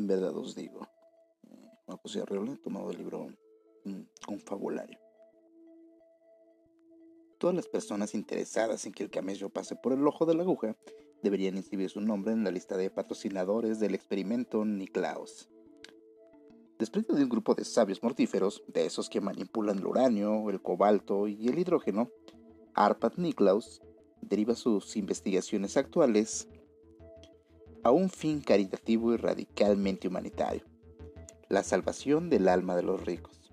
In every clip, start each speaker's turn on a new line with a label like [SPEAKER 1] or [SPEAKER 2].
[SPEAKER 1] en verdad os digo. Tomado libro mm, Un fabulario. Todas las personas interesadas en que el camello pase por el ojo de la aguja deberían inscribir su nombre en la lista de patrocinadores del experimento Niklaus. Después de un grupo de sabios mortíferos, de esos que manipulan el uranio, el cobalto y el hidrógeno, Arpad Niklaus deriva sus investigaciones actuales a un fin caritativo y radicalmente humanitario, la salvación del alma de los ricos.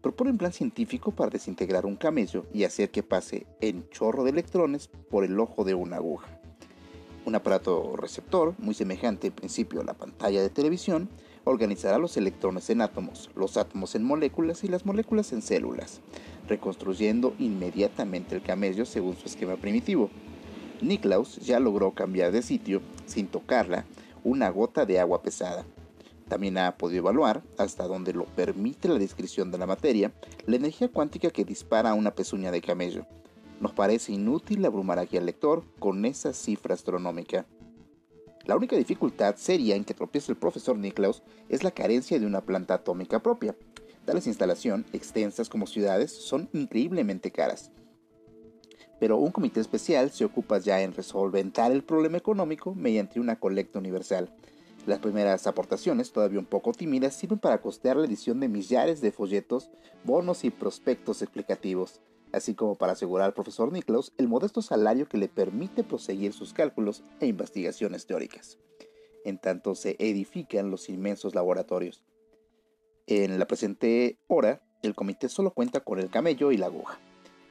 [SPEAKER 1] Propone un plan científico para desintegrar un camello y hacer que pase en chorro de electrones por el ojo de una aguja. Un aparato receptor, muy semejante en principio a la pantalla de televisión, organizará los electrones en átomos, los átomos en moléculas y las moléculas en células, reconstruyendo inmediatamente el camello según su esquema primitivo. Niklaus ya logró cambiar de sitio, sin tocarla, una gota de agua pesada. También ha podido evaluar, hasta donde lo permite la descripción de la materia, la energía cuántica que dispara una pezuña de camello. Nos parece inútil abrumar aquí al lector con esa cifra astronómica. La única dificultad seria en que tropiece el profesor Niklaus es la carencia de una planta atómica propia. Tales instalaciones, extensas como ciudades, son increíblemente caras. Pero un comité especial se ocupa ya en resolventar el problema económico mediante una colecta universal. Las primeras aportaciones, todavía un poco tímidas, sirven para costear la edición de millares de folletos, bonos y prospectos explicativos, así como para asegurar al profesor Niklaus el modesto salario que le permite proseguir sus cálculos e investigaciones teóricas, en tanto se edifican los inmensos laboratorios. En la presente hora, el comité solo cuenta con el camello y la aguja.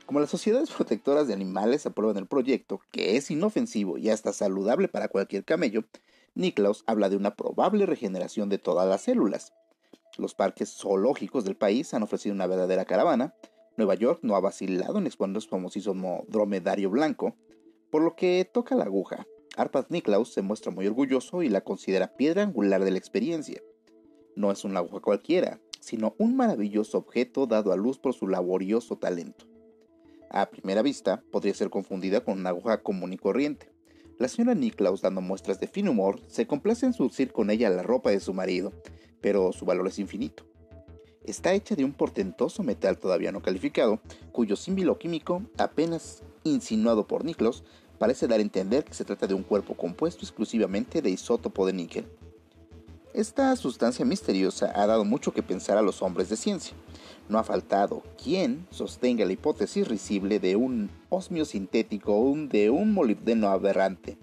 [SPEAKER 1] Como las sociedades protectoras de animales aprueban el proyecto, que es inofensivo y hasta saludable para cualquier camello, Niklaus habla de una probable regeneración de todas las células. Los parques zoológicos del país han ofrecido una verdadera caravana. Nueva York no ha vacilado en exponer su famosísimo dromedario blanco, por lo que toca la aguja. Arpad Niklaus se muestra muy orgulloso y la considera piedra angular de la experiencia. No es una aguja cualquiera, sino un maravilloso objeto dado a luz por su laborioso talento. A primera vista, podría ser confundida con una aguja común y corriente. La señora Niklaus, dando muestras de fin humor, se complace en surcir con ella la ropa de su marido, pero su valor es infinito. Está hecha de un portentoso metal todavía no calificado, cuyo símbolo químico, apenas insinuado por Niklaus, parece dar a entender que se trata de un cuerpo compuesto exclusivamente de isótopo de níquel. Esta sustancia misteriosa ha dado mucho que pensar a los hombres de ciencia. No ha faltado quien sostenga la hipótesis risible de un osmio sintético o de un molibdeno aberrante,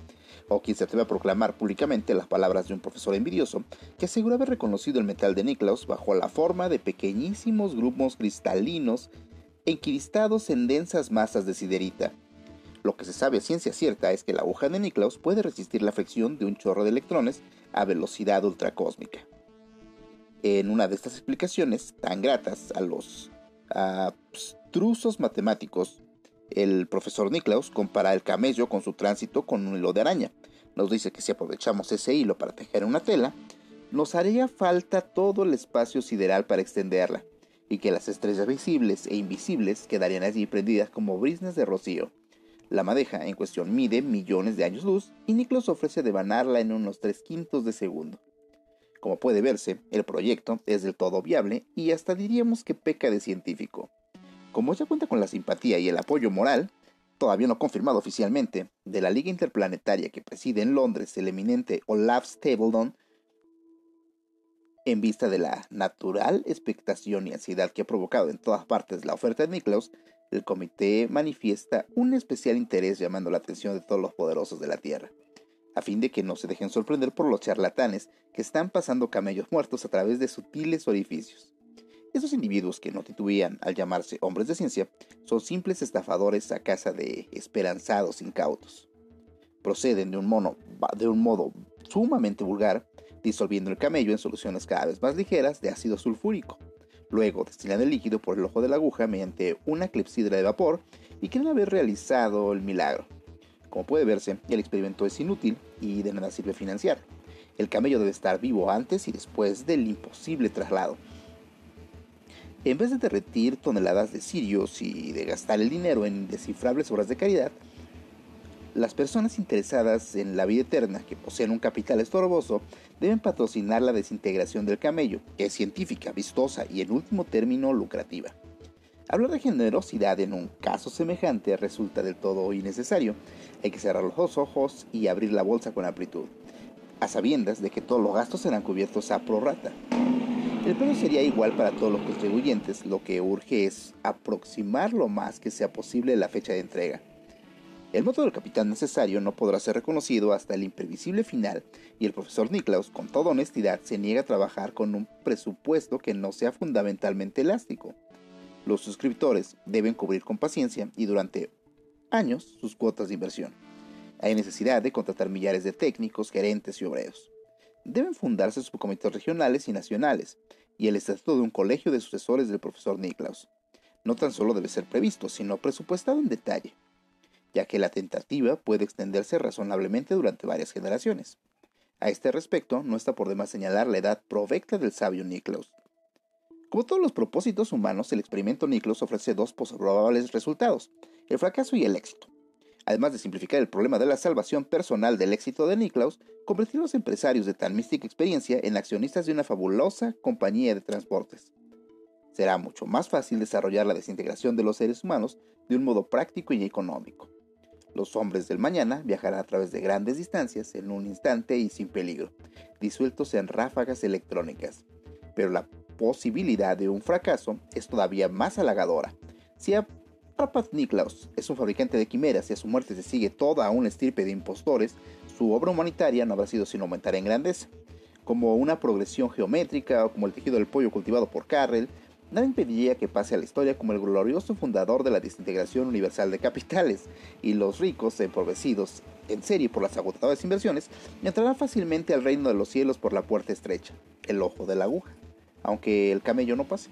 [SPEAKER 1] o quien se atreve a proclamar públicamente las palabras de un profesor envidioso que asegura haber reconocido el metal de Niklaus bajo la forma de pequeñísimos grupos cristalinos encristados en densas masas de siderita. Lo que se sabe a ciencia cierta es que la aguja de Niklaus puede resistir la fricción de un chorro de electrones a velocidad ultracósmica. En una de estas explicaciones tan gratas a los abstrusos matemáticos, el profesor Niklaus compara el camello con su tránsito con un hilo de araña. Nos dice que si aprovechamos ese hilo para tejer una tela, nos haría falta todo el espacio sideral para extenderla, y que las estrellas visibles e invisibles quedarían allí prendidas como brisnes de rocío. La madeja en cuestión mide millones de años luz y Niklaus ofrece devanarla en unos tres quintos de segundo. Como puede verse, el proyecto es del todo viable y hasta diríamos que peca de científico. Como ya cuenta con la simpatía y el apoyo moral, todavía no confirmado oficialmente, de la Liga Interplanetaria que preside en Londres el eminente Olaf Stapledon, en vista de la natural expectación y ansiedad que ha provocado en todas partes la oferta de Niklaus, el comité manifiesta un especial interés llamando la atención de todos los poderosos de la Tierra, a fin de que no se dejen sorprender por los charlatanes que están pasando camellos muertos a través de sutiles orificios. Esos individuos que no titubean al llamarse hombres de ciencia son simples estafadores a casa de esperanzados incautos. Proceden de un, mono, de un modo sumamente vulgar, disolviendo el camello en soluciones cada vez más ligeras de ácido sulfúrico Luego destilan el líquido por el ojo de la aguja mediante una clepsidra de vapor y creen haber realizado el milagro. Como puede verse, el experimento es inútil y de nada sirve financiar. El camello debe estar vivo antes y después del imposible traslado. En vez de derretir toneladas de cirios y de gastar el dinero en indescifrables obras de caridad, Las personas interesadas en la vida eterna que poseen un capital estorboso deben patrocinar la desintegración del camello, que es científica, vistosa y en último término lucrativa. Hablar de generosidad en un caso semejante resulta del todo innecesario. Hay que cerrar los ojos y abrir la bolsa con amplitud, a sabiendas de que todos los gastos serán cubiertos a prorata. El premio sería igual para todos los contribuyentes, lo que urge es aproximar lo más que sea posible la fecha de entrega. El monto del capital necesario no podrá ser reconocido hasta el imprevisible final y el profesor Niklaus, con toda honestidad, se niega a trabajar con un presupuesto que no sea fundamentalmente elástico. Los suscriptores deben cubrir con paciencia y durante años sus cuotas de inversión. Hay necesidad de contratar millares de técnicos, gerentes y obreros. Deben fundarse subcomités regionales y nacionales y el estatuto de un colegio de sucesores del profesor Niklaus. No tan solo debe ser previsto, sino presupuestado en detalle ya que la tentativa puede extenderse razonablemente durante varias generaciones. A este respecto, no está por demás señalar la edad provecta del sabio Niklaus. Como todos los propósitos humanos, el experimento Niklaus ofrece dos probables resultados, el fracaso y el éxito. Además de simplificar el problema de la salvación personal del éxito de Niklaus, convertir a los empresarios de tan mística experiencia en accionistas de una fabulosa compañía de transportes. Será mucho más fácil desarrollar la desintegración de los seres humanos de un modo práctico y económico. Los hombres del mañana viajarán a través de grandes distancias en un instante y sin peligro, disueltos en ráfagas electrónicas. Pero la posibilidad de un fracaso es todavía más halagadora. Si a Rapat Niklaus es un fabricante de quimeras y a su muerte se sigue toda una estirpe de impostores, su obra humanitaria no habrá sido sin aumentar en grandeza. Como una progresión geométrica o como el tejido del pollo cultivado por Carrel, Nada impediría que pase a la historia como el glorioso fundador de la desintegración universal de capitales, y los ricos, empobrecidos en serie por las agotadoras inversiones, entrarán fácilmente al reino de los cielos por la puerta estrecha, el ojo de la aguja, aunque el camello no pase.